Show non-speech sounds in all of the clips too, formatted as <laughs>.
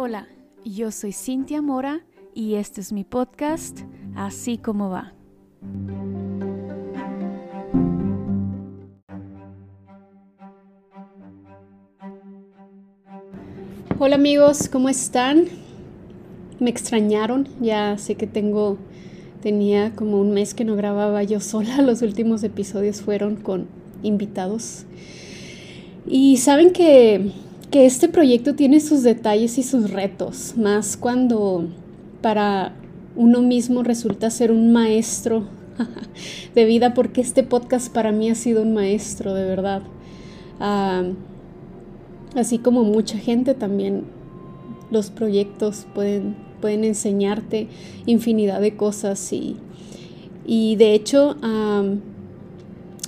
Hola, yo soy Cintia Mora y este es mi podcast, Así como va. Hola amigos, ¿cómo están? Me extrañaron, ya sé que tengo, tenía como un mes que no grababa yo sola, <laughs> los últimos episodios fueron con invitados. Y saben que que este proyecto tiene sus detalles y sus retos, más cuando para uno mismo resulta ser un maestro <laughs> de vida, porque este podcast para mí ha sido un maestro, de verdad. Ah, así como mucha gente también, los proyectos pueden, pueden enseñarte infinidad de cosas y, y de hecho, ah,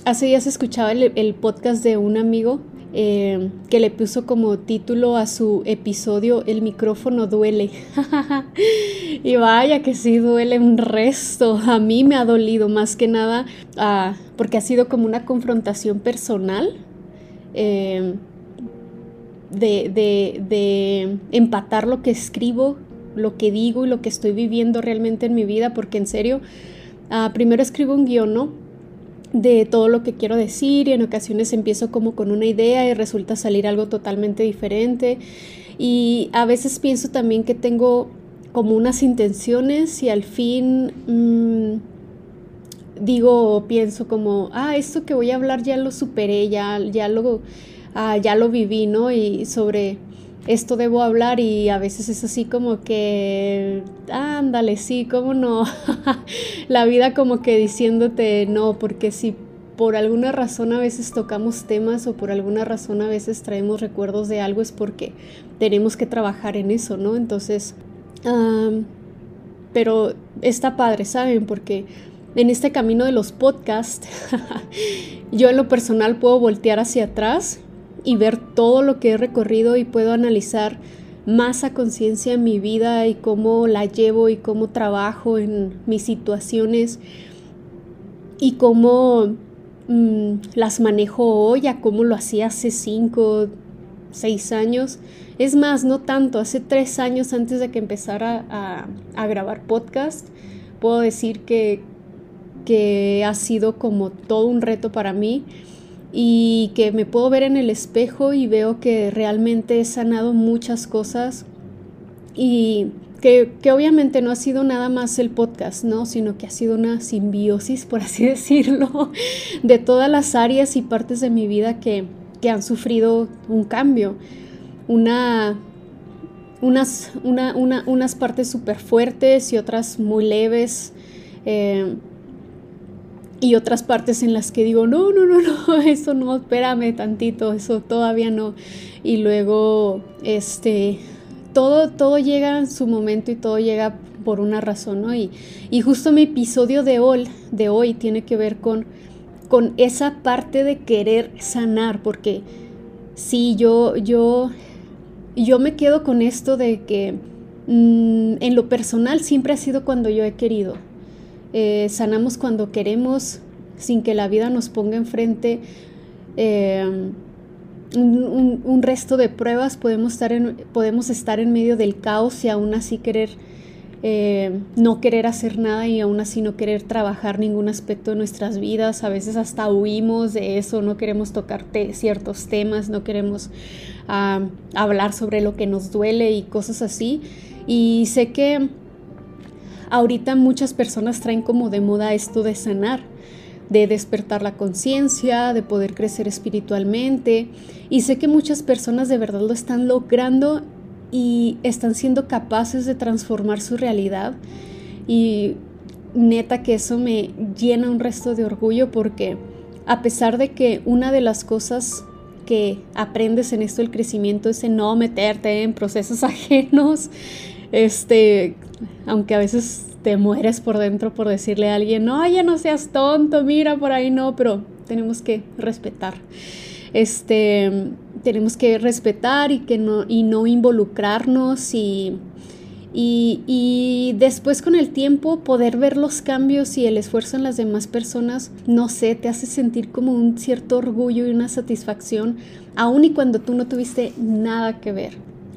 hace días escuchaba el podcast de un amigo eh, que le puso como título a su episodio El micrófono duele. <laughs> y vaya que sí duele un resto. A mí me ha dolido más que nada ah, porque ha sido como una confrontación personal. Eh, de, empatar lo que escribo, lo que digo y lo que estoy viviendo realmente en mi vida, porque en serio, ah, primero escribo un guion, ¿no? De todo lo que quiero decir y en ocasiones empiezo como con una idea y resulta salir algo totalmente diferente y a veces pienso también que tengo como unas intenciones y al fin mm, digo o pienso como, ah, esto que voy a hablar ya lo superé, ya, ya, lo, ah, ya lo viví, ¿no? Y sobre esto debo hablar y a veces es así como que, ándale, sí, cómo no. <laughs> la vida como que diciéndote no, porque si por alguna razón a veces tocamos temas o por alguna razón a veces traemos recuerdos de algo es porque tenemos que trabajar en eso, ¿no? Entonces, pero está padre, ¿saben? Porque en este camino de los podcasts, <laughs> yo en lo personal puedo voltear hacia atrás y ver todo lo que he recorrido y puedo analizar más a conciencia mi vida y cómo la llevo y cómo trabajo en mis situaciones y cómo mm, las manejo hoy a cómo lo hacía hace cinco, seis años. Es más, no tanto, hace tres años antes de que empezara a, a grabar podcast, puedo decir que, que ha sido como todo un reto para mí y que me puedo ver en el espejo y veo que realmente he sanado muchas cosas y que, obviamente no ha sido nada más el podcast, ¿no? Sino que ha sido una simbiosis, por así <laughs> decirlo, de todas las áreas y partes de mi vida que, han sufrido un cambio, una, unas, unas partes súper fuertes y otras muy leves. Eh, y otras partes en las que digo, no, no, no, no, <laughs> eso no, espérame tantito, eso todavía no. Y luego, este, todo, todo llega en su momento y todo llega por una razón, ¿no? Y, y justo mi episodio de hoy, de hoy tiene que ver con, con esa parte de querer sanar, porque sí, yo, yo, yo me quedo con esto de que mm, en lo personal siempre ha sido cuando yo he querido eh, sanamos cuando queremos, sin que la vida nos ponga enfrente eh, un, resto de pruebas, podemos estar, en, podemos estar en medio del caos y aún así querer, eh, no querer hacer nada y aún así no querer trabajar ningún aspecto de nuestras vidas. A veces hasta huimos de eso, no queremos tocar ciertos temas, no queremos ah, hablar sobre lo que nos duele y cosas así. Y sé que Ahorita muchas personas traen como de moda esto de sanar, de despertar la conciencia, de poder crecer espiritualmente. Y sé que muchas personas de verdad lo están logrando y están siendo capaces de transformar su realidad. Y neta que eso me llena un resto de orgullo porque a pesar de que una de las cosas que aprendes en esto del crecimiento es no meterte en procesos <laughs> ajenos, este, aunque a veces te mueres por dentro por decirle a alguien, no, ya no seas tonto, mira por ahí no, pero tenemos que respetar. Este, tenemos que respetar y, que no, y no involucrarnos y, y, y, después con el tiempo poder ver los cambios y el esfuerzo en las demás personas, no sé, te hace sentir como un cierto orgullo y una satisfacción, aun y cuando tú no tuviste nada que ver.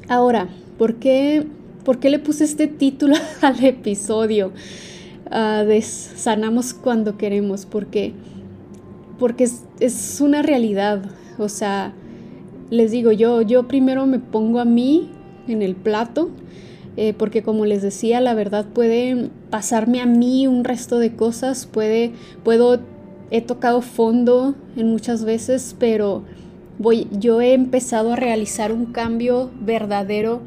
Ahora, ¿Por qué, ¿Por qué le puse este título <laughs> al episodio? Uh, de sanamos cuando queremos, porque, porque es, es, una realidad. O sea, les digo, yo, yo primero me pongo a mí en el plato, eh, porque como les decía, la verdad puede pasarme a mí un resto de cosas, puede, puedo, he tocado fondo en muchas veces, pero voy, yo he empezado a realizar un cambio verdadero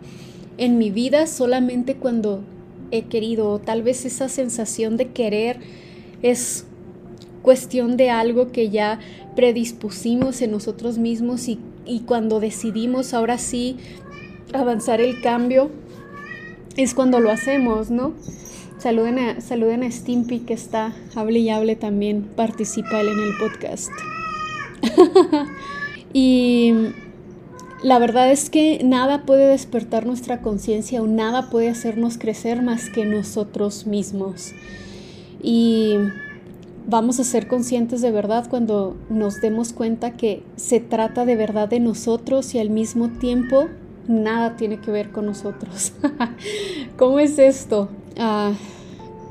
en mi vida solamente cuando he querido, tal vez esa sensación de querer es cuestión de algo que ya predispusimos en nosotros mismos y, y cuando decidimos ahora sí avanzar el cambio, es cuando lo hacemos, ¿no? Saluden a, saluden a Stimpy que está, hable y hable también, participa en el podcast. <laughs> y la verdad es que nada puede despertar nuestra conciencia o nada puede hacernos crecer más que nosotros mismos. Y vamos a ser conscientes de verdad cuando nos demos cuenta que se trata de verdad de nosotros y al mismo tiempo nada tiene que ver con nosotros. <laughs> ¿Cómo es esto? Ah,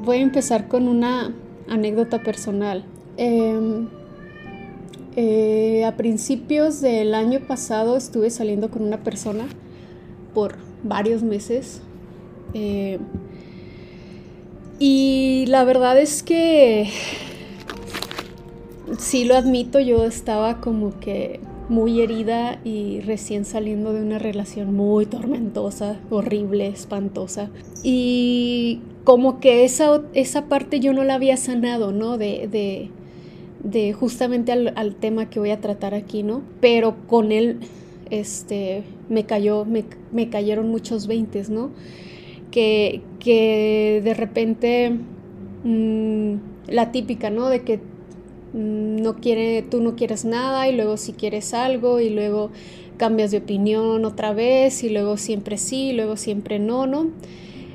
voy a empezar con una anécdota personal. Em, eh, a principios del año pasado estuve saliendo con una persona por varios meses. Eh, y la verdad es que sí lo admito, yo estaba como que muy herida y recién saliendo de una relación muy tormentosa, horrible, espantosa. Y como que esa, esa parte yo no la había sanado, ¿no? De, de, de justamente al, tema que voy a tratar aquí, ¿no? Pero con él, este, me cayó, me, cayeron muchos veintes, ¿no? Que, que de repente, mm, la típica, ¿no? De que Mm, no quiere, tú no quieres nada y luego si quieres algo y luego cambias de opinión otra vez y luego siempre sí y luego siempre no, ¿no?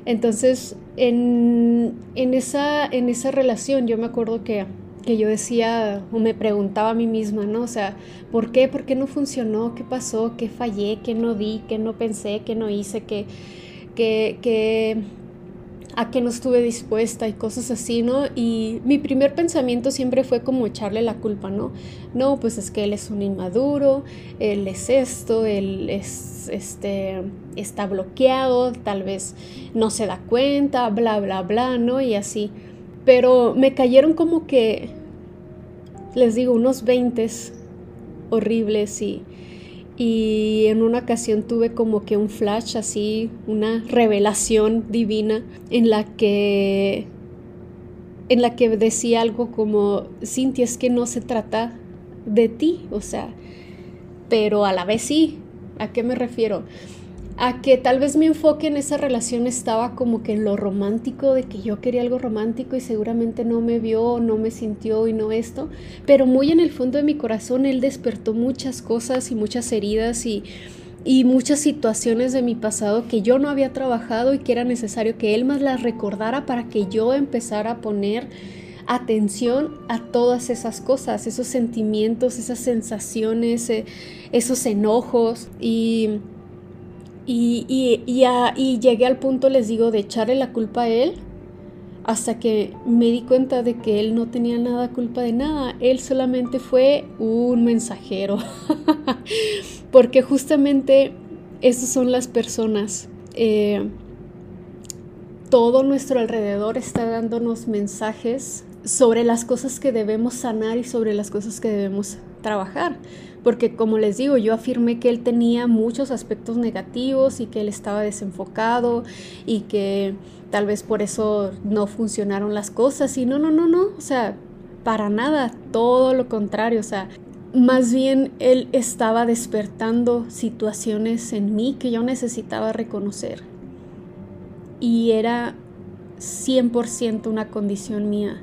Entonces, en, esa, en esa relación yo me acuerdo que, que yo decía o me preguntaba a mí misma, ¿no? O sea, ¿por qué? ¿Por qué no funcionó? ¿Qué pasó? ¿Qué fallé? ¿Qué no di? ¿Qué no pensé? ¿Qué no hice? ¿Qué, qué, qué a que no estuve dispuesta y cosas así, ¿no? Y mi primer pensamiento siempre fue como echarle la culpa, ¿no? No, pues es que él es un inmaduro, él es esto, él es, este, está bloqueado, tal vez no se da cuenta, bla, bla, bla, ¿no? Y así. Pero me cayeron como que, les digo, unos 20 horribles y y en una ocasión tuve como que un flash así, una revelación divina en la que en la que decía algo como Cintia es que no se trata de ti, o sea, pero a la vez sí. ¿A qué me refiero? A que tal vez mi enfoque en esa relación estaba como que en lo romántico, de que yo quería algo romántico y seguramente no me vio, no me sintió y no esto, pero muy en el fondo de mi corazón él despertó muchas cosas y muchas heridas y, y muchas situaciones de mi pasado que yo no había trabajado y que era necesario que él más las recordara para que yo empezara a poner atención a todas esas cosas, esos sentimientos, esas sensaciones, eh, esos enojos. Y y, y, llegué al punto, les digo, de echarle la culpa a él hasta que me di cuenta de que él no tenía nada culpa de nada, él solamente fue un mensajero, <laughs> porque justamente esas son las personas. Eh, todo nuestro alrededor está dándonos mensajes sobre las cosas que debemos sanar y sobre las cosas que debemos trabajar porque como les digo, yo afirmé que él tenía muchos aspectos negativos y que él estaba desenfocado y que tal vez por eso no funcionaron las cosas y no, no, no, no, o sea, para nada, todo lo contrario, o sea, más bien él estaba despertando situaciones en mí que yo necesitaba reconocer y era 100% una condición mía.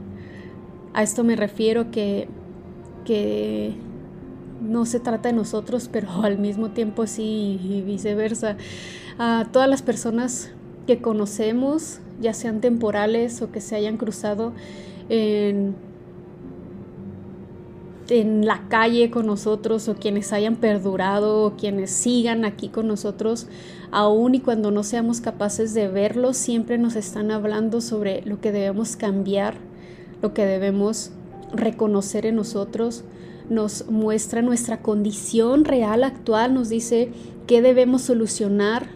A esto me refiero que, que no se trata de nosotros, pero <laughs> al mismo tiempo sí y viceversa. A todas las personas que conocemos, ya sean temporales o que se hayan cruzado en, la calle con nosotros o quienes hayan perdurado o quienes sigan aquí con nosotros, aún y cuando no seamos capaces de verlos, siempre nos están hablando sobre lo que debemos cambiar, lo que debemos reconocer en nosotros, nos muestra nuestra condición real actual, nos dice qué debemos solucionar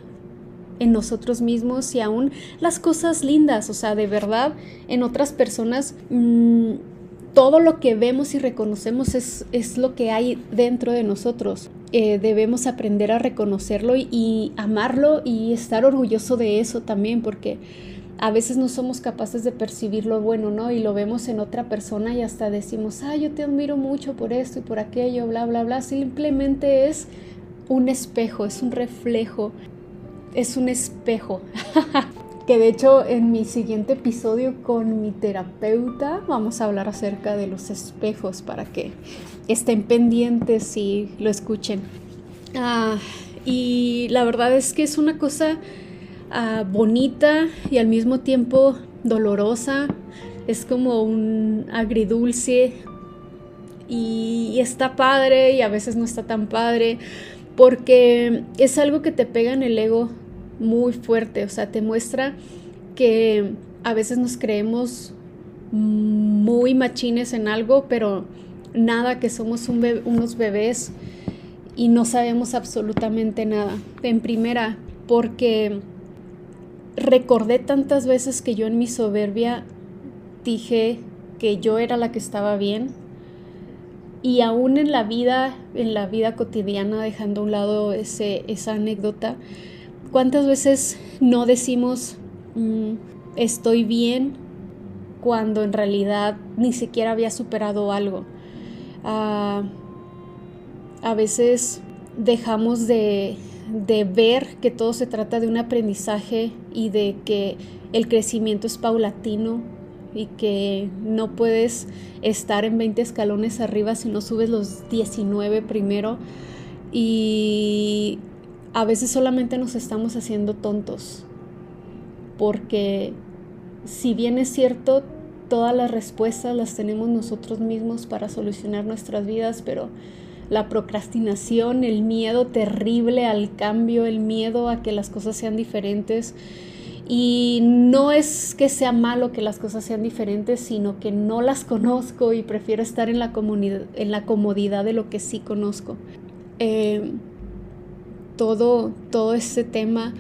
en nosotros mismos y aún las cosas lindas, o sea, de verdad, en otras personas, mmm, todo lo que vemos y reconocemos es, es, lo que hay dentro de nosotros. Eh, debemos aprender a reconocerlo y, y amarlo y estar orgulloso de eso también, porque a veces no somos capaces de percibir lo bueno, ¿no? Y lo vemos en otra persona y hasta decimos, ah, yo te admiro mucho por esto y por aquello, bla, bla, bla. Simplemente es un espejo, es un reflejo, es un espejo. <laughs> que de hecho en mi siguiente episodio con mi terapeuta vamos a hablar acerca de los espejos para que estén pendientes y lo escuchen. Ah, y la verdad es que es una cosa Ah, bonita y al mismo tiempo dolorosa. Es como un agridulce y, está padre y a veces no está tan padre porque es algo que te pega en el ego muy fuerte, o sea, te muestra que a veces nos creemos muy machines en algo, pero nada, que somos unos bebés y no sabemos absolutamente nada. En primera, porque recordé tantas veces que yo en mi soberbia dije que yo era la que estaba bien y aún en la vida, en la vida cotidiana, dejando a un lado ese, esa anécdota, ¿cuántas veces no decimos mm, estoy bien cuando en realidad ni siquiera había superado algo? Ah, a veces dejamos de, de ver que todo se trata de un aprendizaje y de que el crecimiento es paulatino y que no puedes estar en 20 escalones arriba si no subes los 19 primero. Y a veces solamente nos estamos haciendo tontos porque si bien es cierto todas las respuestas las tenemos nosotros mismos para solucionar nuestras vidas pero la procrastinación, el miedo terrible al cambio, el miedo a que las cosas sean diferentes. Y no es que sea malo que las cosas sean diferentes, sino que no las conozco y prefiero estar en la, en la comodidad de lo que sí conozco. Eh, todo, todo este tema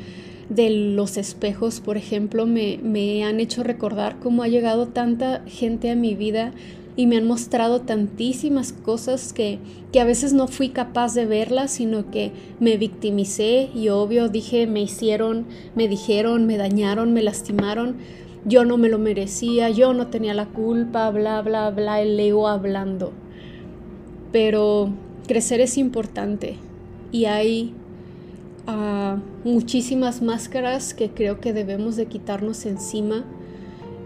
de los espejos, por ejemplo, me, me han hecho recordar cómo ha llegado tanta gente a mi vida y me han mostrado tantísimas cosas que, que, a veces no fui capaz de verlas, sino que me victimicé y obvio dije, me hicieron, me dijeron, me dañaron, me lastimaron, yo no me lo merecía, yo no tenía la culpa, bla, bla, bla, el ego hablando. Pero crecer es importante y hay uh, muchísimas máscaras que creo que debemos de quitarnos encima.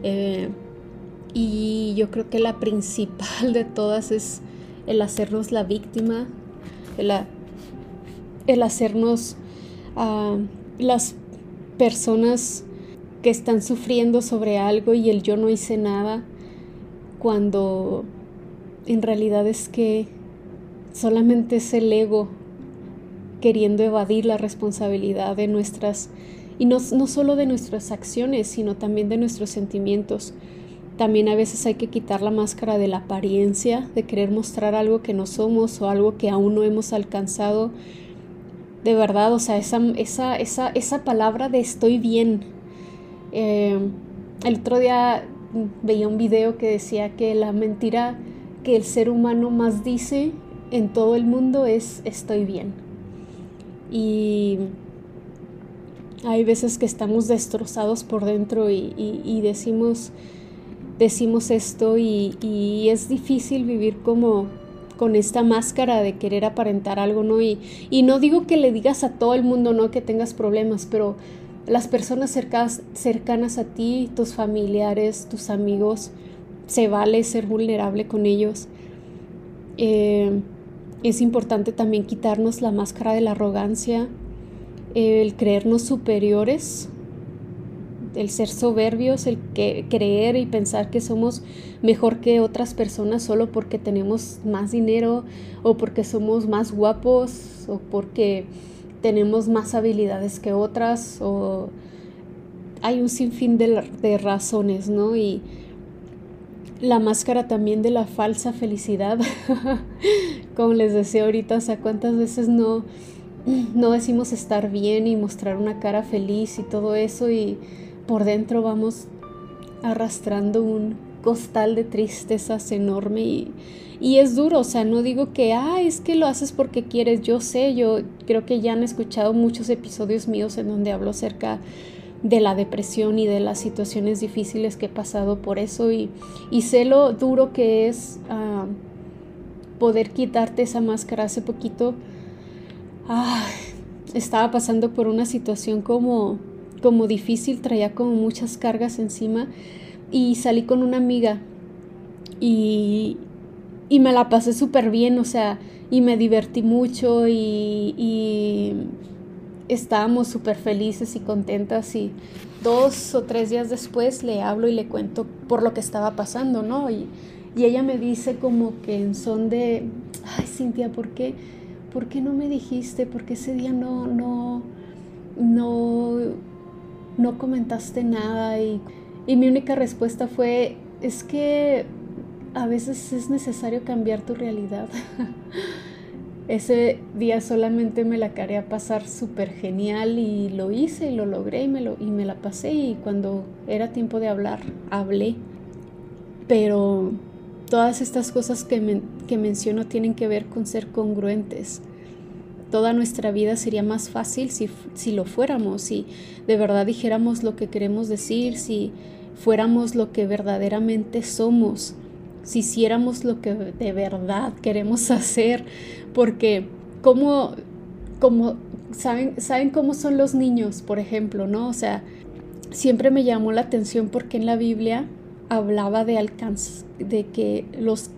Eh, y yo creo que la principal de todas es el hacernos la víctima, el, hacernos uh, las personas que están sufriendo sobre algo y el yo no hice nada, cuando en realidad es que solamente es el ego queriendo evadir la responsabilidad de nuestras, y no, no solo de nuestras acciones, sino también de nuestros sentimientos. También a veces hay que quitar la máscara de la apariencia, de querer mostrar algo que no somos o algo que aún no hemos alcanzado. De verdad, o sea, esa, esa, esa, esa palabra de estoy bien. Eh, el otro día veía un video que decía que la mentira que el ser humano más dice en todo el mundo es estoy bien. Y hay veces que estamos destrozados por dentro y decimos, decimos esto y, es difícil vivir como con esta máscara de querer aparentar algo, ¿no? Y, y, no digo que le digas a todo el mundo, ¿no? Que tengas problemas, pero las personas cercanas, cercanas a ti, tus familiares, tus amigos, se vale ser vulnerable con ellos. Eh, es importante también quitarnos la máscara de la arrogancia, el creernos superiores el ser soberbios, el que creer y pensar que somos mejor que otras personas solo porque tenemos más dinero o porque somos más guapos o porque tenemos más habilidades que otras o hay un sinfín de, de razones, ¿no? Y la máscara también de la falsa felicidad, <laughs> como les decía ahorita, o sea, cuántas veces no, no decimos estar bien y mostrar una cara feliz y todo eso y por dentro vamos arrastrando un costal de tristezas enorme y, y es duro, o sea, no digo que, ah, es que lo haces porque quieres, yo sé, yo creo que ya han escuchado muchos episodios míos en donde hablo acerca de la depresión y de las situaciones difíciles que he pasado por eso y, y sé lo duro que es ah, poder quitarte esa máscara. Hace poquito ah, estaba pasando por una situación como, como difícil, traía como muchas cargas encima y salí con una amiga y, y me la pasé súper bien, o sea, y me divertí mucho y, y estábamos súper felices y contentas y dos o tres días después le hablo y le cuento por lo que estaba pasando, ¿no? Y, y ella me dice como que en son de, ay Cintia, ¿por qué, ¿por qué no me dijiste? ¿Por qué ese día no, no, no, no comentaste nada? Y, y mi única respuesta fue, es que a veces es necesario cambiar tu realidad. <laughs> Ese día solamente me la quería pasar súper genial y lo hice y lo logré y me, lo, y me la pasé y cuando era tiempo de hablar, hablé. Pero todas estas cosas que, que menciono tienen que ver con ser congruentes. Toda nuestra vida sería más fácil si, si lo fuéramos, si de verdad dijéramos lo que queremos decir, si fuéramos lo que verdaderamente somos si hiciéramos lo que de verdad queremos <laughs> hacer, porque como, como saben, saben cómo son los niños, por ejemplo, ¿no? O sea, siempre me llamó la atención porque en la Biblia hablaba de alcance, de que los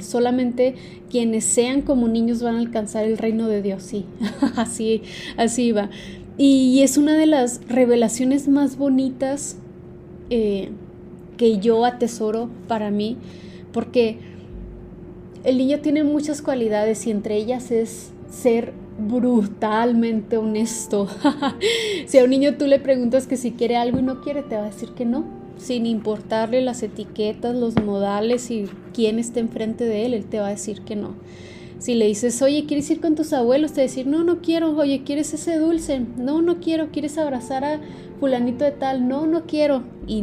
solamente quienes sean como niños van a alcanzar el reino de Dios, sí, <laughs> así, así va. Y es una de las revelaciones más bonitas eh, que yo atesoro para mí, porque el niño tiene muchas cualidades y entre ellas es ser brutalmente honesto. <laughs> si a un niño tú le preguntas que si quiere algo y no quiere, te va a decir que no, sin importarle las etiquetas, los modales y quién está enfrente de él, él te va a decir que no. Si le dices, oye, ¿quieres ir con tus abuelos? Te va a decir, no, no quiero. Oye, ¿quieres ese dulce? No, no quiero. ¿Quieres abrazar a fulanito de tal? No, no quiero. Y,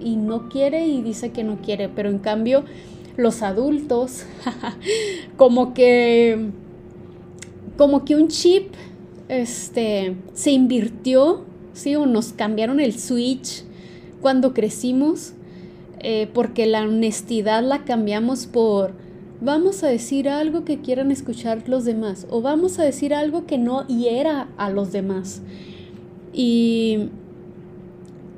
y no quiere y dice que no quiere. Pero en cambio, los adultos, <laughs> como que, como que un chip, este, se invirtió, ¿sí? O nos cambiaron el switch cuando crecimos, eh, porque la honestidad la cambiamos por vamos a decir algo que quieran escuchar los demás o vamos a decir algo que no hiera a los demás. Y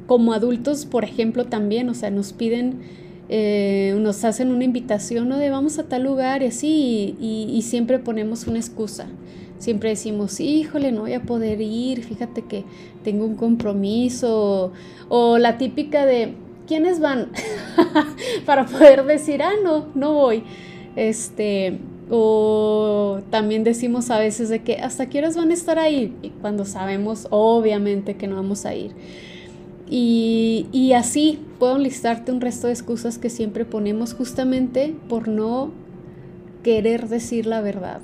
como adultos, por ejemplo, también, o sea, nos piden, eh, nos hacen una invitación, ¿no? De vamos a tal lugar y así, y, siempre ponemos una excusa. Siempre decimos, híjole, no voy a poder ir, fíjate que tengo un compromiso, o la típica de, ¿quiénes van? <laughs> Para poder decir, ah, no, no voy. Este, o también decimos a veces de que hasta qué horas van a estar ahí cuando sabemos obviamente que no vamos a ir. Y, y así puedo listarte un resto de excusas que siempre ponemos justamente por no querer decir la verdad.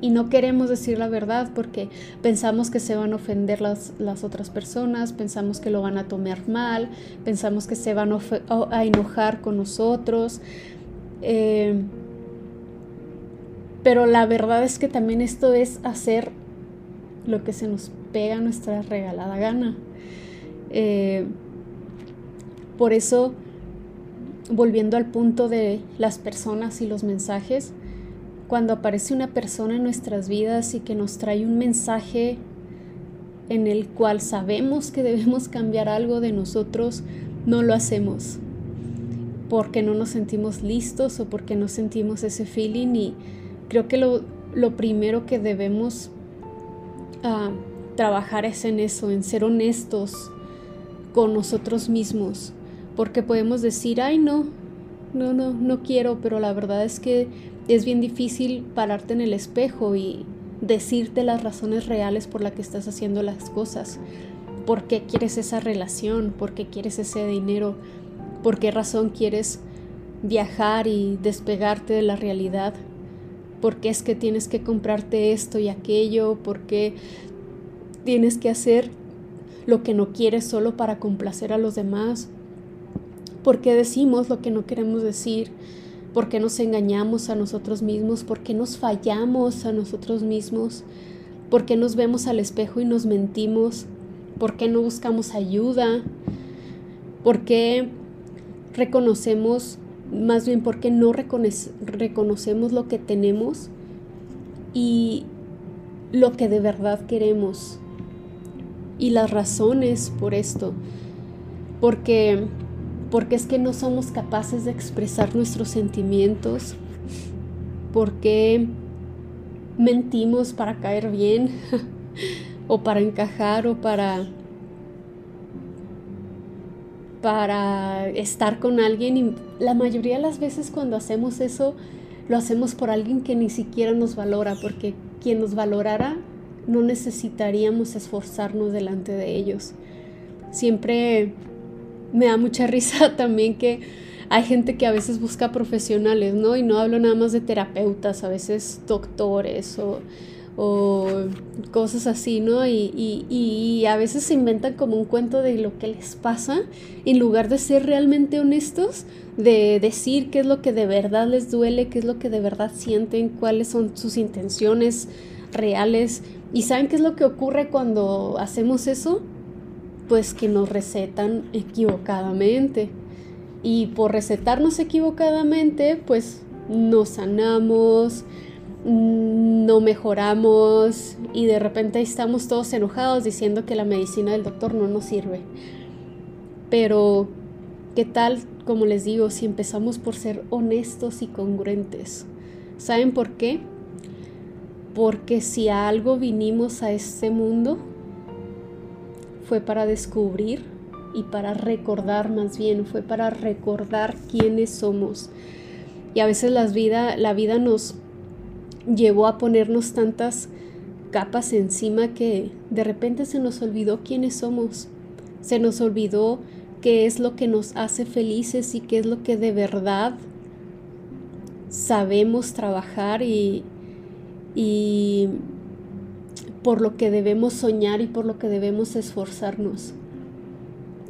Y no queremos decir la verdad porque pensamos que se van a ofender las, las otras personas, pensamos que lo van a tomar mal, pensamos que se van a, enojar con nosotros. Eh, pero la verdad es que también esto es hacer lo que se nos pega nuestra regalada gana. Eh, por eso, volviendo al punto de las personas y los mensajes, cuando aparece una persona en nuestras vidas y que nos trae un mensaje en el cual sabemos que debemos cambiar algo de nosotros, no lo hacemos porque no nos sentimos listos o porque no sentimos ese feeling. Y Creo que lo, primero que debemos ah, trabajar es en eso, en ser honestos con nosotros mismos, porque podemos decir, ay no, no, no, no quiero, pero la verdad es que es bien difícil pararte en el espejo y decirte las razones reales por las que estás haciendo las cosas. ¿Por qué quieres esa relación? ¿Por qué quieres ese dinero? ¿Por qué razón quieres viajar y despegarte de la realidad? ¿Por qué es que tienes que comprarte esto y aquello? ¿Por qué tienes que hacer lo que no quieres solo para complacer a los demás? ¿Por qué decimos lo que no queremos decir? ¿Por qué nos engañamos a nosotros mismos? ¿Por qué nos fallamos a nosotros mismos? ¿Por qué nos vemos al espejo y nos mentimos? ¿Por qué no buscamos ayuda? ¿Por qué reconocemos, más bien, por qué no reconocemos lo que tenemos y lo que de verdad queremos? Y las razones por esto. Porque, porque es que no somos capaces de expresar nuestros sentimientos. Porque mentimos para caer bien. <laughs> o para encajar o para para estar con alguien y la mayoría de las veces cuando hacemos eso lo hacemos por alguien que ni siquiera nos valora porque quien nos valorara no necesitaríamos esforzarnos delante de ellos. Siempre me da mucha risa <laughs> también que hay gente que a veces busca profesionales, ¿no? Y no hablo nada más de terapeutas, a veces doctores o o cosas así, ¿no? Y, a veces se inventan como un cuento de lo que les pasa, en lugar de ser realmente honestos, de decir qué es lo que de verdad les duele, qué es lo que de verdad sienten, cuáles son sus intenciones reales. ¿Y saben qué es lo que ocurre cuando hacemos eso? Pues que nos recetan equivocadamente. Y por recetarnos equivocadamente, pues nos sanamos, no mejoramos y de repente estamos todos enojados diciendo que la medicina del doctor no nos sirve. Pero, ¿qué tal, como les digo, si empezamos por ser honestos y congruentes? ¿Saben por qué? Porque si a algo vinimos a este mundo, fue para descubrir y para recordar más bien, fue para recordar quiénes somos. Y a veces vida, la vida nos llevó a ponernos tantas capas encima que de repente se nos olvidó quiénes somos, se nos olvidó qué es lo que nos hace felices y qué es lo que de verdad sabemos trabajar y por lo que debemos soñar y por lo que debemos esforzarnos.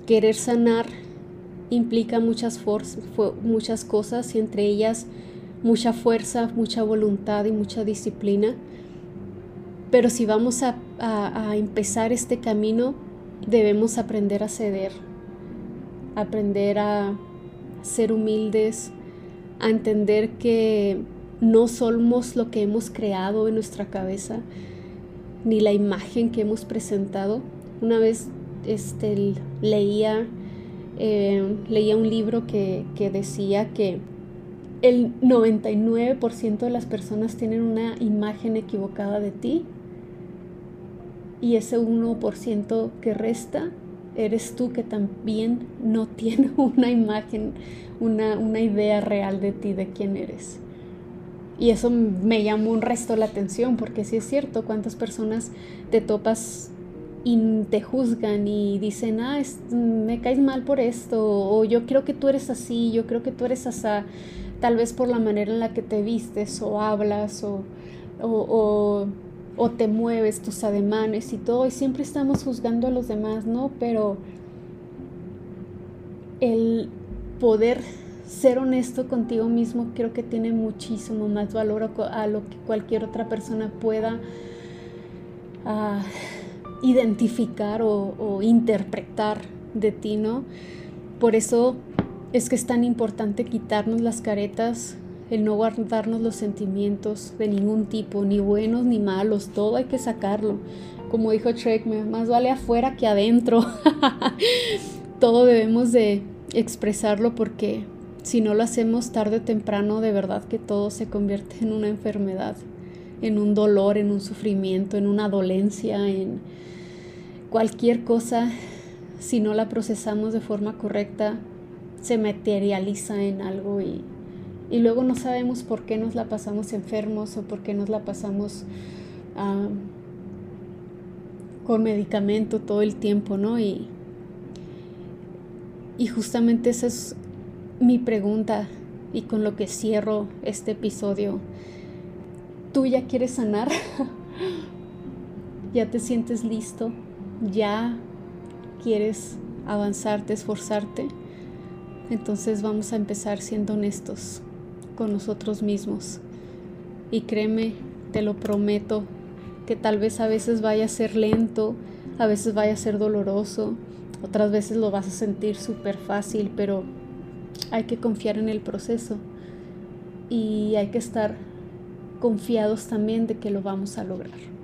Querer sanar implica muchas, muchas cosas y entre ellas mucha fuerza, mucha voluntad y mucha disciplina. Pero si vamos a, empezar este camino, debemos aprender a ceder, aprender a ser humildes, a entender que no somos lo que hemos creado en nuestra cabeza, ni la imagen que hemos presentado. Una vez este, leía, eh, leía un libro que, que decía que el 99% de las personas tienen una imagen equivocada de ti y ese 1% que resta eres tú que también no <laughs> tiene una imagen, una, una, idea real de ti, de quién eres. Y eso me llamó un resto la atención, porque sí es cierto, cuántas personas te topas y te juzgan y dicen, ah, me caes mal por esto, o yo creo que tú eres así, yo creo que tú eres así tal vez por la manera en la que te vistes o hablas o, o, te mueves, tus ademanes y todo, y siempre estamos juzgando a los demás, ¿no? Pero el poder ser honesto contigo mismo creo que tiene muchísimo más valor a lo que cualquier otra persona pueda ah, identificar o, o interpretar de ti, ¿no? Por eso es que es tan importante quitarnos las caretas, el no guardarnos los sentimientos de ningún tipo, ni buenos ni malos, todo hay que sacarlo. Como dijo Shrek, más vale afuera que adentro. <laughs> todo debemos de expresarlo porque si no lo hacemos tarde o temprano, de verdad que todo se convierte en una enfermedad, en un dolor, en un sufrimiento, en una dolencia, en cualquier cosa si no la procesamos de forma correcta, se materializa en algo y, y luego no sabemos por qué nos la pasamos enfermos o por qué nos la pasamos ah, con medicamento todo el tiempo, ¿no? Y, y justamente esa es mi pregunta y con lo que cierro este episodio. ¿Tú ya quieres sanar? <laughs> ¿Ya te sientes listo? ¿Ya quieres avanzarte, esforzarte? Entonces vamos a empezar siendo honestos con nosotros mismos. Y créeme, te lo prometo, que tal vez a veces vaya a ser lento, a veces vaya a ser doloroso, otras veces lo vas a sentir súper fácil, pero hay que confiar en el proceso y hay que estar confiados también de que lo vamos a lograr.